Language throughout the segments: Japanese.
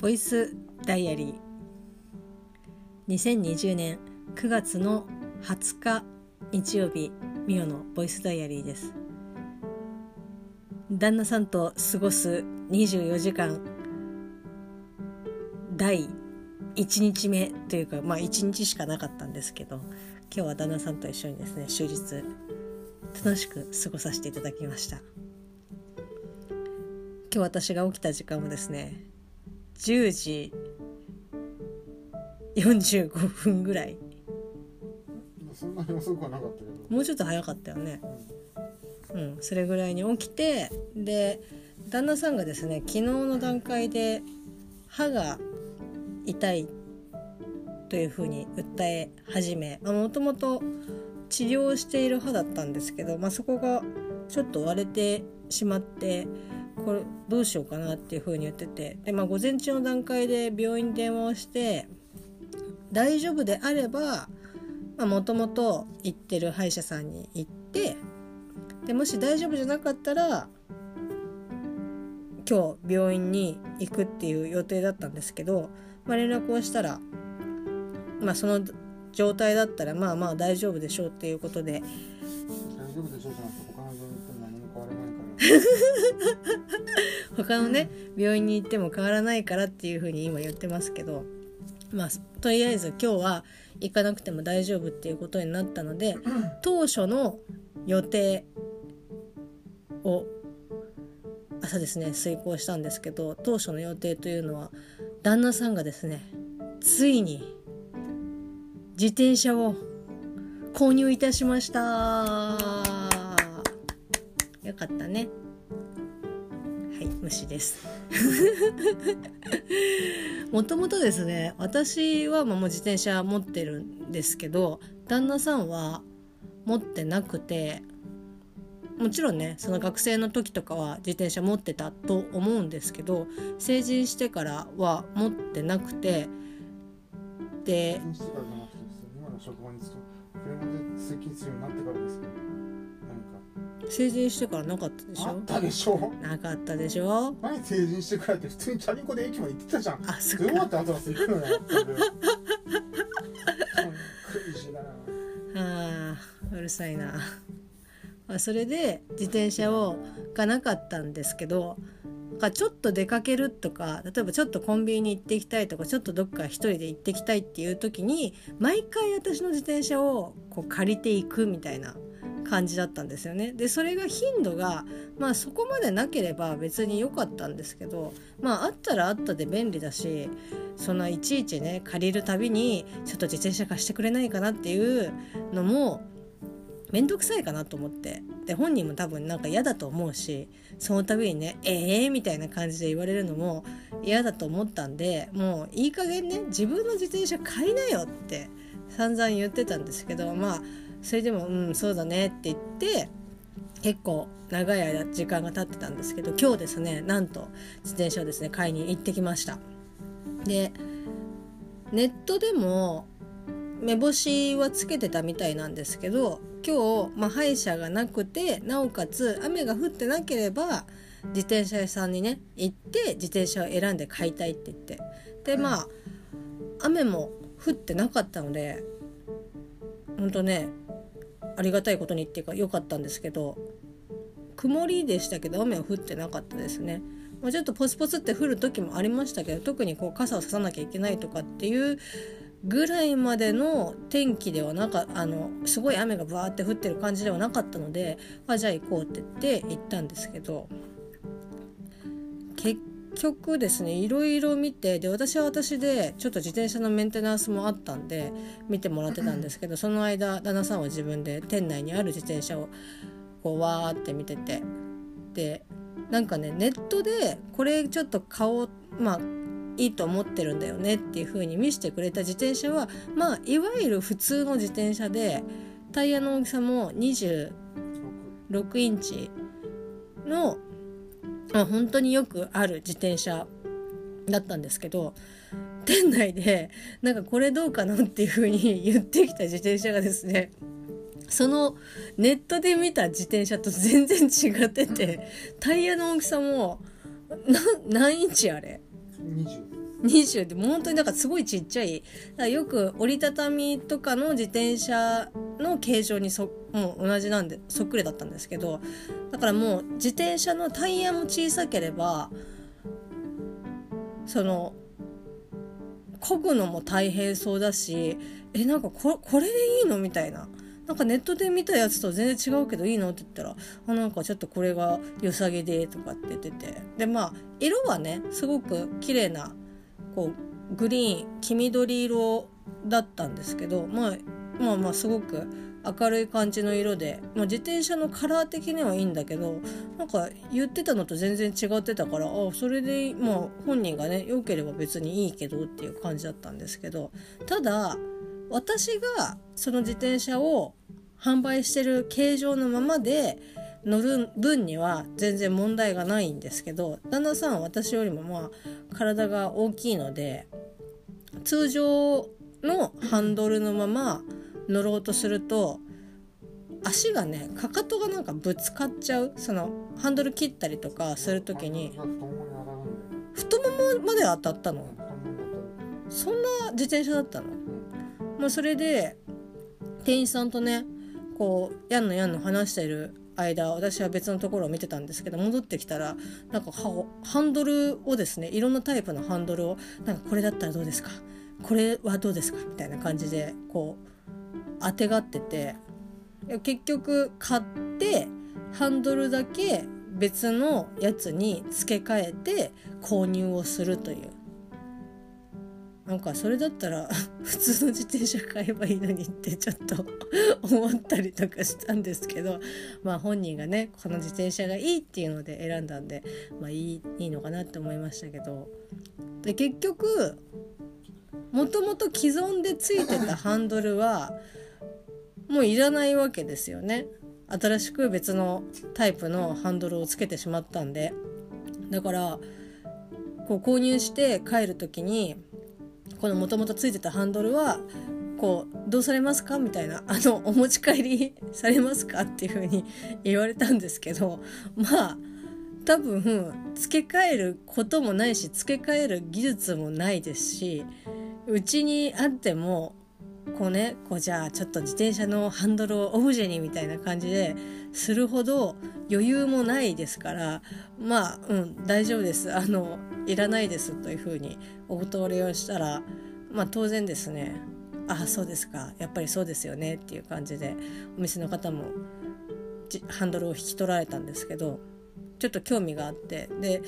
ボイスダイアリー。2020年9月の20日日曜日ミオのボイスダイアリーです。旦那さんと過ごす24時間第1日目というかまあ1日しかなかったんですけど今日は旦那さんと一緒にですね終日楽しく過ごさせていただきました。今日私が起きた時間はですね10時45分ぐらい。そんなに遅くはなかったけど。もうちょっと早かったよね。うん。それぐらいに起きてで旦那さんがですね昨日の段階で歯が痛いというふうに訴え始めもともと治療している歯だったんですけど、まあ、そこがちょっと割れてしまってこれどうしようかなっていうふうに言ってて。で、まあ、午前中の段階で病院に電話をして大丈夫であればもともと行ってる歯医者さんに行ってでもし大丈夫じゃなかったら今日病院に行くっていう予定だったんですけど、まあ、連絡をしたら、まあ、その状態だったらまあまあ大丈夫でしょうっていうことで。大丈夫でしょうじゃなくて他の病院 他のね病院に行っても変わらないからっていうふうに今言ってますけどまあとりあえず今日は行かなくても大丈夫っていうことになったので当初の予定を朝ですね遂行したんですけど当初の予定というのは旦那さんがですねついに自転車を購入いたしました。よかったね。はい虫です。もともとですね私はもう自転車持ってるんですけど旦那さんは持ってなくてもちろんねその学生の時とかは自転車持ってたと思うんですけど成人してからは持ってなくてで今の職場に車で通勤するようになってからですけど。成人してからなかったでしょ？あったでしょ？なかったでしょ？何成人してからって普通にチャリンコで駅まで行ってたじゃん。あそっか。どうやってアトラス行くのよあーうるさいな、まあ、それで自転車をがなかったんですけどちょっと出かけるとか例えばちょっとコンビニに行ってきたいとかちょっとどっか一人で行ってきたいっていう時に毎回私の自転車をこう借りていくみたいな感じだったんですよね。でそれが頻度がまあそこまでなければ別に良かったんですけどまああったらあったで便利だしそんないちいちね借りるたびにちょっと自転車貸してくれないかなっていうのも面倒くさいかなと思ってで本人も多分なんか嫌だと思うしその度にね「ええー?」みたいな感じで言われるのも嫌だと思ったんでもういい加減ね自分の自転車買いなよって散々言ってたんですけどまあそれでも「うんそうだね」って言って結構長い間時間が経ってたんですけど今日ですねなんと自転車をですね買いに行ってきました。でネットでも目星はつけてたみたいなんですけど今日、まあ、歯医者がなくてなおかつ雨が降ってなければ自転車屋さんにね行って自転車を選んで買いたいって言って。でまあ雨も降ってなかったのでほんとねありがたいことにっていうか良かったんですけど曇りでしたけど雨は降ってなかったですね。まあ、ちょっとポツポツって降る時もありましたけど特にこう傘をささなきゃいけないとかっていうぐらいまでの天気ではなかあのすごい雨がバーって降ってる感じではなかったのであじゃあ行こうって言って行ったんですけど結局ですね。いろいろ見てで私は私でちょっと自転車のメンテナンスもあったんで見てもらってたんですけどその間旦那さんは自分で店内にある自転車をこうわーって見ててでなんかねネットでこれちょっと買おうまあいいと思ってるんだよねっていう風に見せてくれた自転車はまあいわゆる普通の自転車でタイヤの大きさも26インチの、あ、本当によくある自転車だったんですけど店内でなんかこれどうかなっていう風に言ってきた自転車がですねそのネットで見た自転車と全然違っててタイヤの大きさもな何インチあれ？20 20でも本当になんかすごいちっちゃい。だよく折りたたみとかの自転車の形状にそもう同じなんでそっくりだったんですけどだからもう自転車のタイヤも小さければその漕ぐのも大変そうだしえなんかここれでいいのみたいな。なんかネットで見たやつと全然違うけどいいのって言ったら、あ、なんかちょっとこれが良さげでとかって言ってて。で、まあ、色はね、すごく綺麗な、こう、グリーン、黄緑色だったんですけど、まあ、まあまあ、すごく明るい感じの色で、まあ、自転車のカラー的にはいいんだけど、なんか言ってたのと全然違ってたから、あ、それで、まあ、本人がね、良ければ別にいいけどっていう感じだったんですけど、ただ、私がその自転車を販売してる形状のままで乗る分には全然問題がないんですけど旦那さんは私よりもまあ体が大きいので通常のハンドルのまま乗ろうとすると足がねかかとがなんかぶつかっちゃう。そのハンドル切ったりとかする時に太ももまで当たったの。そんな自転車だったの。もうそれで店員さんとねこうやんのやんの話してる間私は別のところを見てたんですけど戻ってきたらなんかハンドルをですねいろんなタイプのハンドルをなんかこれだったらどうですか？これはどうですか？みたいな感じでこう当てがってて結局買ってハンドルだけ別のやつに付け替えて購入をするという。なんかそれだったら 普通の自転車買えばいいのにってちょっと 思ったりとかしたんですけどまあ本人がねこの自転車がいいっていうので選んだんでまあいいいいのかなって思いましたけど。で結局もともと既存でついてたハンドルはもういらないわけですよね。新しく別のタイプのハンドルをつけてしまったんで。だからこう購入して帰る時にこのもともとついてたハンドルはこうどうされますか？みたいなあのお持ち帰りされますか？っていう風に言われたんですけどまあ多分付け替えることもないし付け替える技術もないですしうちにあってもこうねこうじゃあちょっと自転車のハンドルをオブジェにみたいな感じでするほど余裕もないですからまあうん大丈夫です。あのいらないですというふうにお断りをしたらまあ当然ですね。ああそうですか。やっぱりそうですよねっていう感じでお店の方もハンドルを引き取られたんですけどちょっと興味があって。で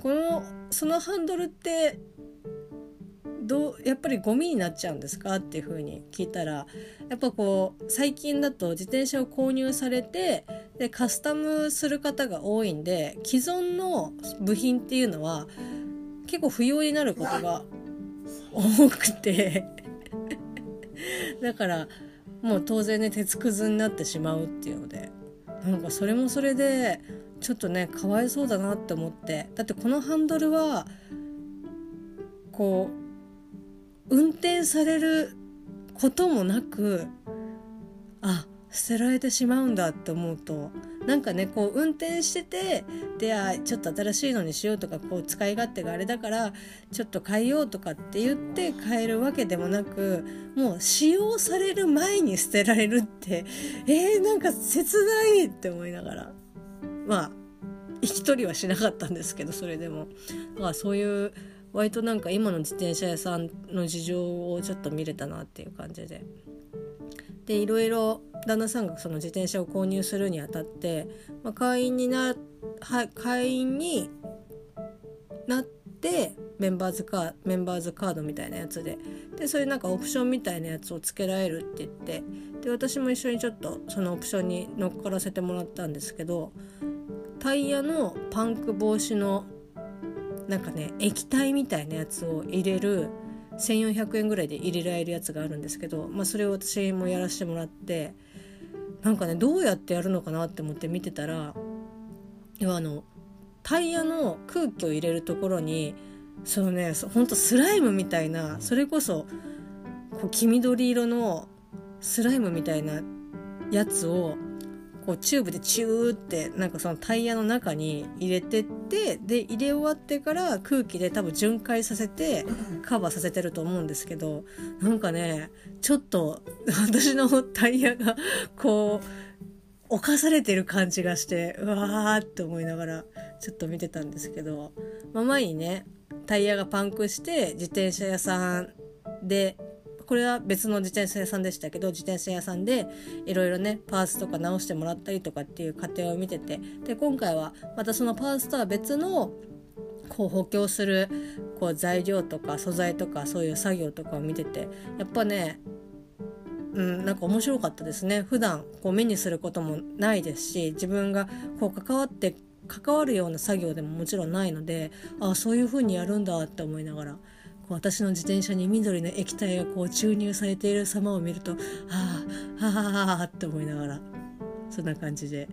このそのハンドルってどうやっぱりゴミになっちゃうんですかっていうふうに聞いたらやっぱこう最近だと自転車を購入されてでカスタムする方が多いんで既存の部品っていうのは結構不要になることが多くて。だからもう当然ね鉄くずになってしまうっていうので。なんかそれもそれでちょっとねかわいそうだなって思って。だってこのハンドルはこう運転されることもなくあ捨てられてしまうんだって思うとなんかねこう運転しててであちょっと新しいのにしようとかこう使い勝手があれだからちょっと変えようとかって言って変えるわけでもなくもう使用される前に捨てられるってえー、なんか切ないって思いながらまあ引き取りはしなかったんですけどそれでもまあそういう割となんか今の自転車屋さんの事情をちょっと見れたなっていう感じで。でいろいろ旦那さんがその自転車を購入するにあたって、まあ、会員になはい会員になってメンバーズカーメンバーズカードみたいなやつで。でそういうなんかオプションみたいなやつをつけられるって言って。で私も一緒にちょっとそのオプションに乗っからせてもらったんですけどタイヤのパンク防止のなんかね液体みたいなやつを入れる1400円ぐらいで入れられるやつがあるんですけど、まあ、それを私もやらせてもらってなんかねどうやってやるのかなって思って見てたら要はあのタイヤの空気を入れるところにそのねほんとスライムみたいなそれこそこう黄緑色のスライムみたいなやつをこうチューブでチューってなんかそのタイヤの中に入れてってで入れ終わってから空気で多分巡回させてカバーさせてると思うんですけどなんかねちょっと 私のタイヤがこう侵されてる感じがしてうわーって思いながらちょっと見てたんですけど、まあ、前にねタイヤがパンクして自転車屋さんでこれは別の自転車屋さんでしたけど自転車屋さんでいろいろねパーツとか直してもらったりとかっていう過程を見ててで今回はまたそのパーツとは別のこう補強するこう材料とか素材とかそういう作業とかを見ててやっぱねうん、なんか面白かったですね。普段こう目にすることもないですし自分がこう関わって関わるような作業でももちろんないのでああそういう風にやるんだって思いながら私の自転車に緑の液体がこう注入されている様を見るとはあはあって思いながらそんな感じで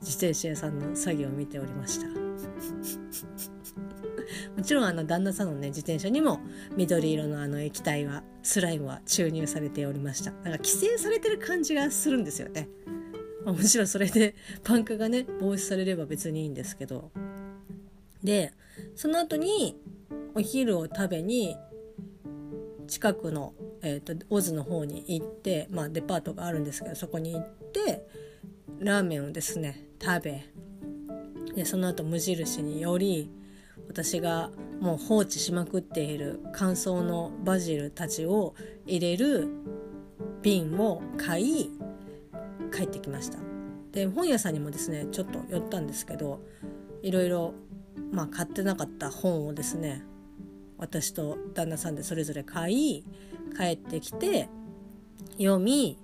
自転車屋さんの作業を見ておりました。もちろんあの旦那さんのね自転車にも緑色のあの液体はスライムは注入されておりました。だか規制されてる感じがするんですよね。もちろんそれでパンクがね防止されれば別にいいんですけど。でその後にお昼を食べに近くの、えーと、オズの方に行って、まあ、デパートがあるんですけどそこに行ってラーメンをですね食べでその後無印により私がもう放置しまくっている乾燥のバジルたちを入れる瓶を買い帰ってきました。で本屋さんにもですねちょっと寄ったんですけどいろいろまあ買ってなかった本をですね私と旦那さんでそれぞれ買い帰ってきて読み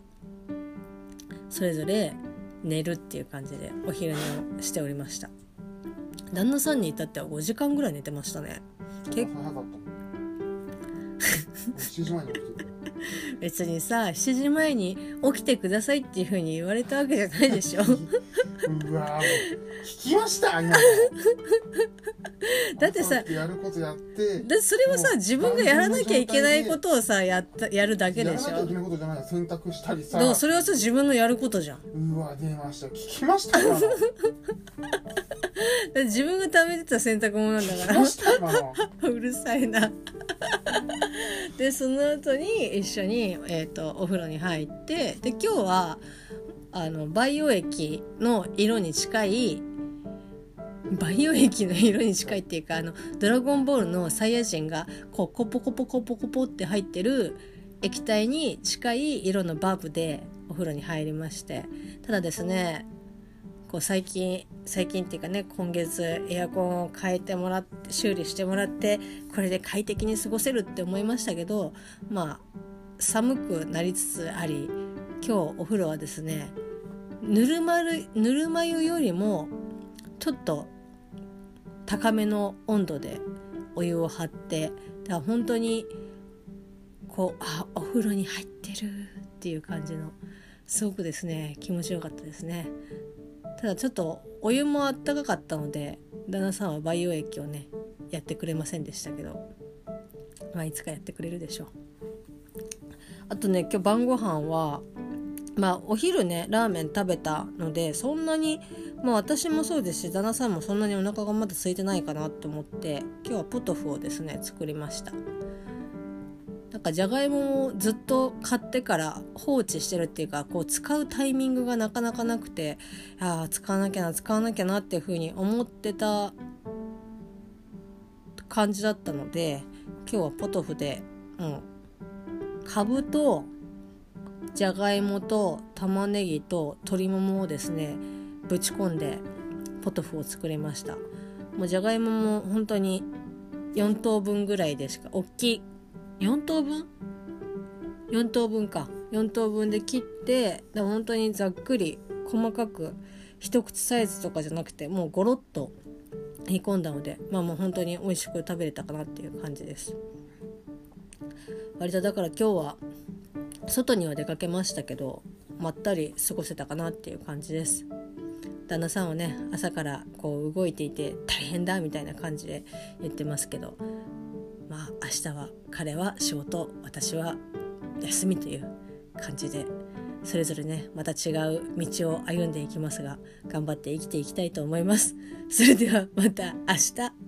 それぞれ寝るっていう感じでお昼寝をしておりました。旦那さんに至っては5時間ぐらい寝てましたね。結構。早かった。7時前に起きて別にさ7時前に起きてくださいっていうふうに言われたわけじゃないでしょ うわ聞きました今 だってさやることやってだそれはさ自分がやらなきゃいけないことをさやったやるだけでしょ？やらなきゃいけないことじゃない選択したりさ。それはさ自分のやることじゃん。うわ出ました。聞きました今の。自分が貯めてた洗濯物なんだから。うるさいな。でその後に一緒に、えーと、お風呂に入ってで今日はあの培養液の色に近い培養液の色に近いっていうかあのドラゴンボールのサイヤ人がこうコポコポコポコポって入ってる液体に近い色のバーブでお風呂に入りまして。ただですねこう最近最近っていうかね今月エアコンを変えてもらって修理してもらってこれで快適に過ごせるって思いましたけどまあ寒くなりつつあり今日お風呂はですねぬるまるぬるま湯よりもちょっと高めの温度でお湯を張ってだから本当にこうあお風呂に入ってるっていう感じのすごくですね気持ちよかったですね。ただちょっとお湯もあったかかったので旦那さんは培養液をねやってくれませんでしたけどまあいつかやってくれるでしょう。あとね今日晩ご飯はまあお昼ねラーメン食べたのでそんなにまあ私もそうですし旦那さんもそんなにお腹がまだ空いてないかなと思って今日はポトフをですね作りました。なんかじゃがいもをずっと買ってから放置してるっていうかこう使うタイミングがなかなかなくてああ使わなきゃな使わなきゃなっていうふうに思ってた感じだったので今日はポトフで、うん、かぶとじゃがいもと玉ねぎと鶏ももをですねぶち込んでポトフを作りました。もうじゃがいもも本当に4等分ぐらいでしか大きい。4等分 ?4 等分か。4等分で切ってで本当にざっくり細かく一口サイズとかじゃなくてもうゴロッと煮込んだのでまあもう本当に美味しく食べれたかなっていう感じです。割とだから今日は外には出かけましたけどまったり過ごせたかなっていう感じです。旦那さんはね朝からこう動いていて大変だみたいな感じで言ってますけどまあ明日は彼は仕事私は休みという感じでそれぞれねまた違う道を歩んでいきますが頑張って生きていきたいと思います。それではまた明日。